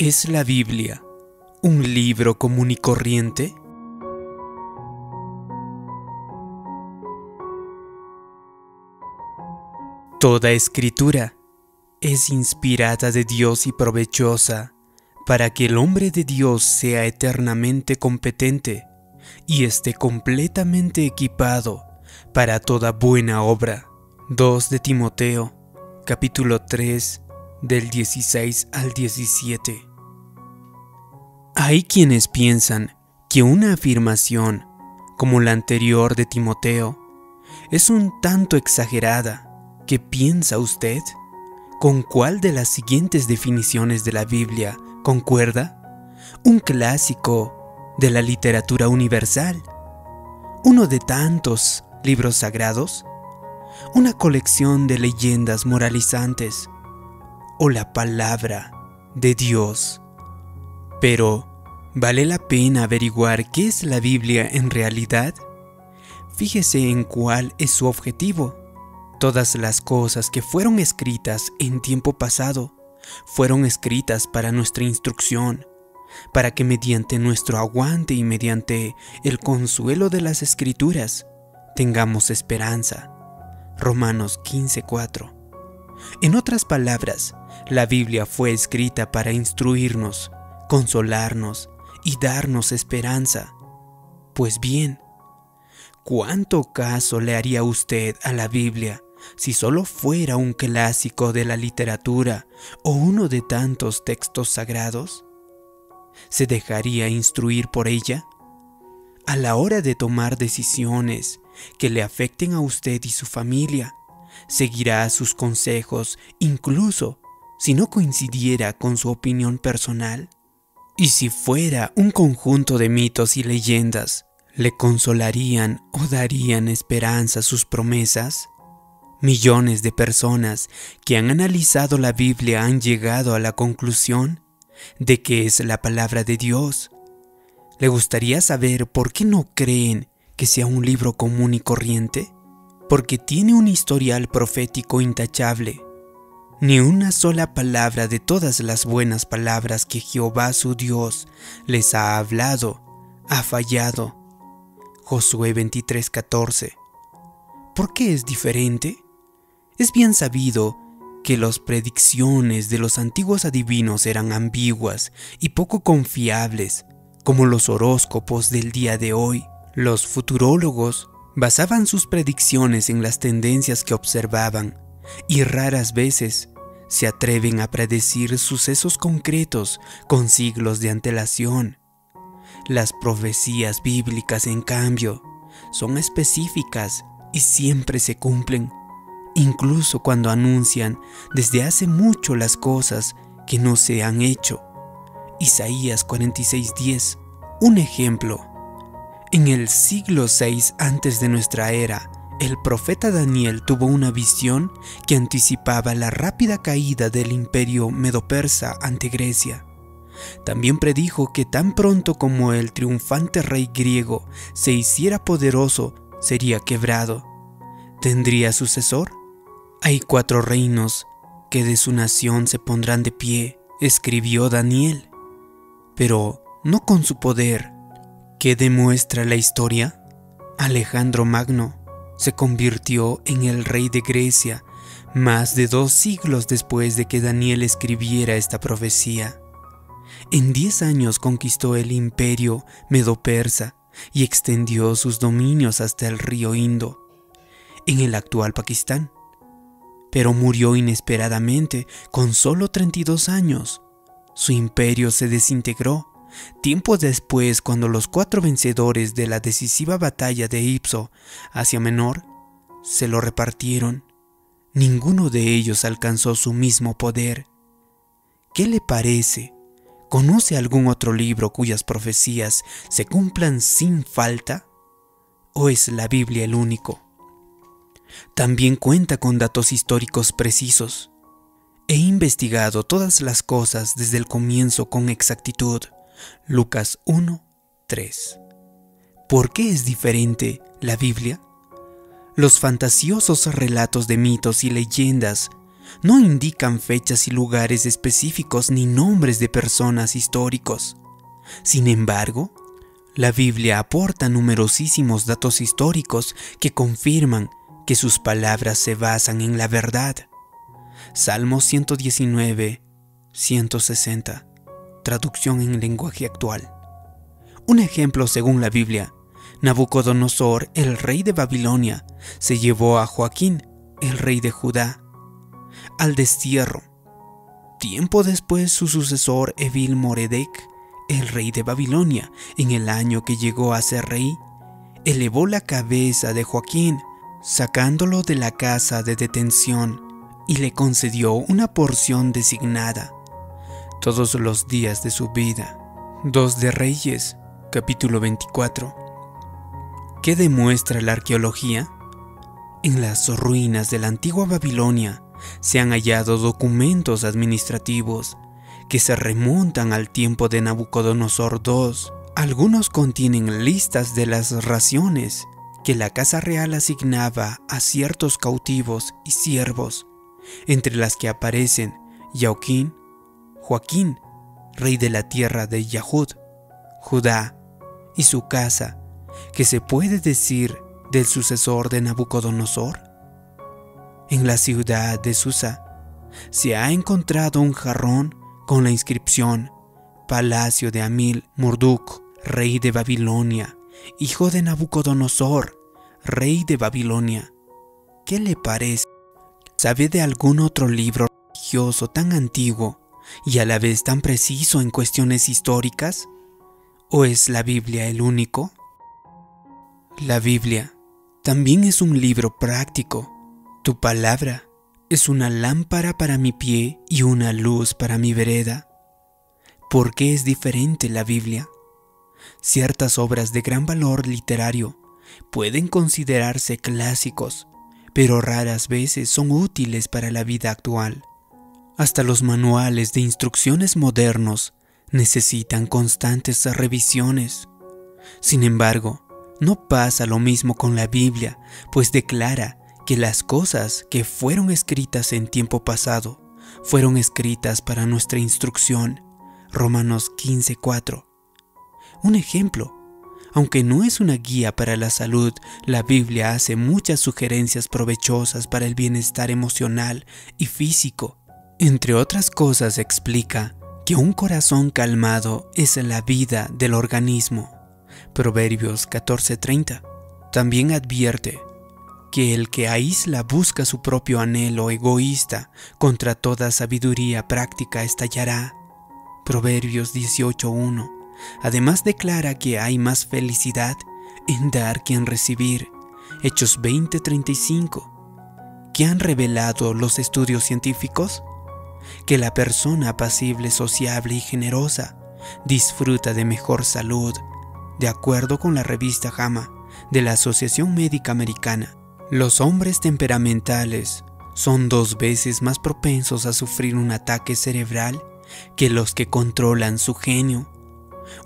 ¿Es la Biblia un libro común y corriente? Toda escritura es inspirada de Dios y provechosa para que el hombre de Dios sea eternamente competente y esté completamente equipado para toda buena obra. 2 de Timoteo, capítulo 3, del 16 al 17. Hay quienes piensan que una afirmación, como la anterior de Timoteo, es un tanto exagerada. ¿Qué piensa usted? ¿Con cuál de las siguientes definiciones de la Biblia concuerda? Un clásico de la literatura universal, uno de tantos libros sagrados, una colección de leyendas moralizantes o la palabra de Dios. Pero, ¿vale la pena averiguar qué es la Biblia en realidad? Fíjese en cuál es su objetivo. Todas las cosas que fueron escritas en tiempo pasado fueron escritas para nuestra instrucción, para que mediante nuestro aguante y mediante el consuelo de las escrituras tengamos esperanza. Romanos 15:4. En otras palabras, la Biblia fue escrita para instruirnos, consolarnos y darnos esperanza. Pues bien, ¿cuánto caso le haría usted a la Biblia si solo fuera un clásico de la literatura o uno de tantos textos sagrados? ¿Se dejaría instruir por ella? A la hora de tomar decisiones que le afecten a usted y su familia, seguirá sus consejos incluso si no coincidiera con su opinión personal? ¿Y si fuera un conjunto de mitos y leyendas, le consolarían o darían esperanza sus promesas? Millones de personas que han analizado la Biblia han llegado a la conclusión de que es la palabra de Dios. ¿Le gustaría saber por qué no creen que sea un libro común y corriente? Porque tiene un historial profético intachable ni una sola palabra de todas las buenas palabras que Jehová su Dios les ha hablado ha fallado. Josué 23:14. ¿Por qué es diferente? Es bien sabido que las predicciones de los antiguos adivinos eran ambiguas y poco confiables, como los horóscopos del día de hoy. Los futurólogos basaban sus predicciones en las tendencias que observaban y raras veces se atreven a predecir sucesos concretos con siglos de antelación. Las profecías bíblicas, en cambio, son específicas y siempre se cumplen, incluso cuando anuncian desde hace mucho las cosas que no se han hecho. Isaías 46:10, un ejemplo. En el siglo VI antes de nuestra era, el profeta Daniel tuvo una visión que anticipaba la rápida caída del imperio medo-persa ante Grecia. También predijo que tan pronto como el triunfante rey griego se hiciera poderoso, sería quebrado. ¿Tendría sucesor? Hay cuatro reinos que de su nación se pondrán de pie, escribió Daniel. Pero no con su poder. ¿Qué demuestra la historia? Alejandro Magno se convirtió en el rey de Grecia más de dos siglos después de que Daniel escribiera esta profecía. En diez años conquistó el imperio medo-persa y extendió sus dominios hasta el río Indo, en el actual Pakistán. Pero murió inesperadamente con solo 32 años. Su imperio se desintegró Tiempo después, cuando los cuatro vencedores de la decisiva batalla de Ipso, Asia Menor, se lo repartieron, ninguno de ellos alcanzó su mismo poder. ¿Qué le parece? ¿Conoce algún otro libro cuyas profecías se cumplan sin falta? ¿O es la Biblia el único? También cuenta con datos históricos precisos. He investigado todas las cosas desde el comienzo con exactitud. Lucas 1, 3. ¿Por qué es diferente la Biblia? Los fantasiosos relatos de mitos y leyendas no indican fechas y lugares específicos ni nombres de personas históricos. Sin embargo, la Biblia aporta numerosísimos datos históricos que confirman que sus palabras se basan en la verdad. Salmo 119, 160. Traducción en lenguaje actual. Un ejemplo según la Biblia. Nabucodonosor, el rey de Babilonia, se llevó a Joaquín, el rey de Judá, al destierro. Tiempo después su sucesor Evil Moredek, el rey de Babilonia, en el año que llegó a ser rey, elevó la cabeza de Joaquín, sacándolo de la casa de detención y le concedió una porción designada todos los días de su vida. 2 de Reyes, capítulo 24. ¿Qué demuestra la arqueología? En las ruinas de la antigua Babilonia se han hallado documentos administrativos que se remontan al tiempo de Nabucodonosor II. Algunos contienen listas de las raciones que la Casa Real asignaba a ciertos cautivos y siervos, entre las que aparecen Joaquín, Joaquín, rey de la tierra de Yahud, Judá, y su casa, que se puede decir del sucesor de Nabucodonosor. En la ciudad de Susa se ha encontrado un jarrón con la inscripción Palacio de Amil Murduk, rey de Babilonia, hijo de Nabucodonosor, rey de Babilonia. ¿Qué le parece? ¿Sabe de algún otro libro religioso tan antiguo y a la vez tan preciso en cuestiones históricas? ¿O es la Biblia el único? La Biblia también es un libro práctico. Tu palabra es una lámpara para mi pie y una luz para mi vereda. ¿Por qué es diferente la Biblia? Ciertas obras de gran valor literario pueden considerarse clásicos, pero raras veces son útiles para la vida actual. Hasta los manuales de instrucciones modernos necesitan constantes revisiones. Sin embargo, no pasa lo mismo con la Biblia, pues declara que las cosas que fueron escritas en tiempo pasado fueron escritas para nuestra instrucción. Romanos 15:4. Un ejemplo. Aunque no es una guía para la salud, la Biblia hace muchas sugerencias provechosas para el bienestar emocional y físico. Entre otras cosas explica que un corazón calmado es la vida del organismo. Proverbios 14:30. También advierte que el que aísla busca su propio anhelo egoísta, contra toda sabiduría práctica estallará. Proverbios 18:1. Además declara que hay más felicidad en dar que en recibir. Hechos 20:35. ¿Qué han revelado los estudios científicos? Que la persona apacible, sociable y generosa disfruta de mejor salud, de acuerdo con la revista JAMA de la Asociación Médica Americana. Los hombres temperamentales son dos veces más propensos a sufrir un ataque cerebral que los que controlan su genio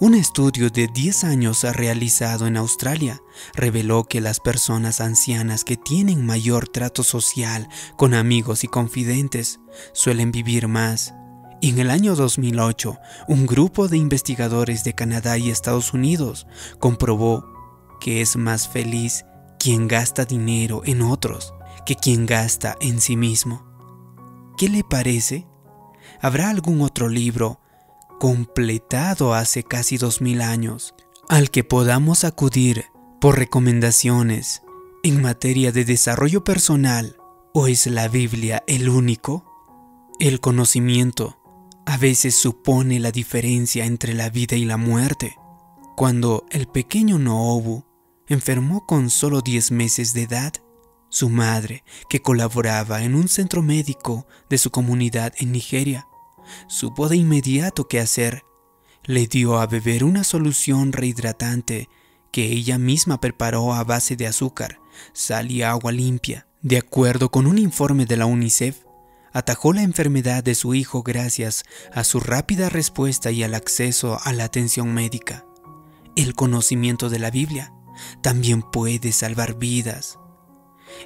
un estudio de 10 años realizado en Australia reveló que las personas ancianas que tienen mayor trato social con amigos y confidentes suelen vivir más. Y en el año 2008, un grupo de investigadores de Canadá y Estados Unidos comprobó que es más feliz quien gasta dinero en otros que quien gasta en sí mismo. ¿Qué le parece? ¿Habrá algún otro libro completado hace casi dos mil años, al que podamos acudir por recomendaciones en materia de desarrollo personal, ¿o es la Biblia el único? El conocimiento a veces supone la diferencia entre la vida y la muerte. Cuando el pequeño Noobu enfermó con solo 10 meses de edad, su madre, que colaboraba en un centro médico de su comunidad en Nigeria, supo de inmediato qué hacer. Le dio a beber una solución rehidratante que ella misma preparó a base de azúcar, sal y agua limpia. De acuerdo con un informe de la UNICEF, atajó la enfermedad de su hijo gracias a su rápida respuesta y al acceso a la atención médica. El conocimiento de la Biblia también puede salvar vidas.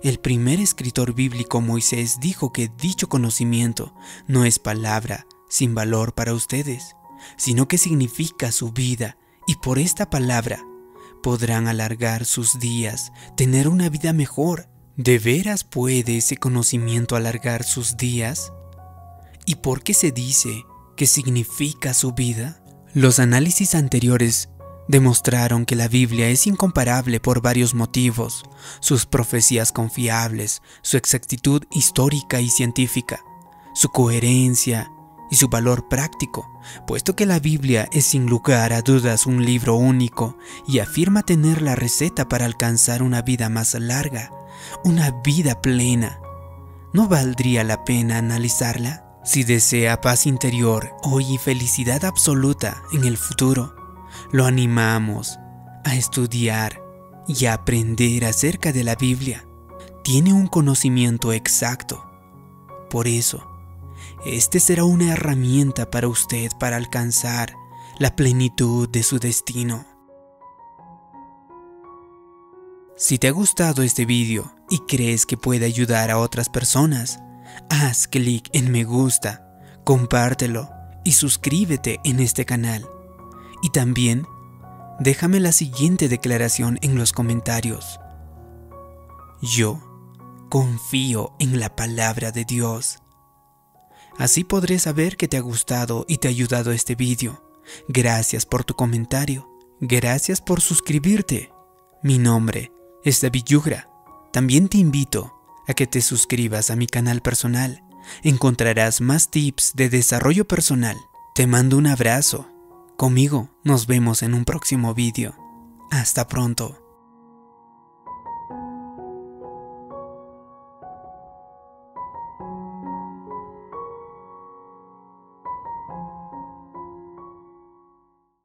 El primer escritor bíblico Moisés dijo que dicho conocimiento no es palabra sin valor para ustedes, sino que significa su vida y por esta palabra podrán alargar sus días, tener una vida mejor. ¿De veras puede ese conocimiento alargar sus días? ¿Y por qué se dice que significa su vida? Los análisis anteriores demostraron que la Biblia es incomparable por varios motivos, sus profecías confiables, su exactitud histórica y científica, su coherencia y su valor práctico, puesto que la Biblia es sin lugar a dudas un libro único y afirma tener la receta para alcanzar una vida más larga, una vida plena. ¿No valdría la pena analizarla? Si desea paz interior hoy y felicidad absoluta en el futuro, lo animamos a estudiar y a aprender acerca de la Biblia. Tiene un conocimiento exacto. Por eso, este será una herramienta para usted para alcanzar la plenitud de su destino. Si te ha gustado este vídeo y crees que puede ayudar a otras personas, haz clic en me gusta, compártelo y suscríbete en este canal. Y también déjame la siguiente declaración en los comentarios. Yo confío en la palabra de Dios. Así podré saber que te ha gustado y te ha ayudado este vídeo. Gracias por tu comentario. Gracias por suscribirte. Mi nombre es David Yugra. También te invito a que te suscribas a mi canal personal. Encontrarás más tips de desarrollo personal. Te mando un abrazo. Conmigo nos vemos en un próximo vídeo. Hasta pronto.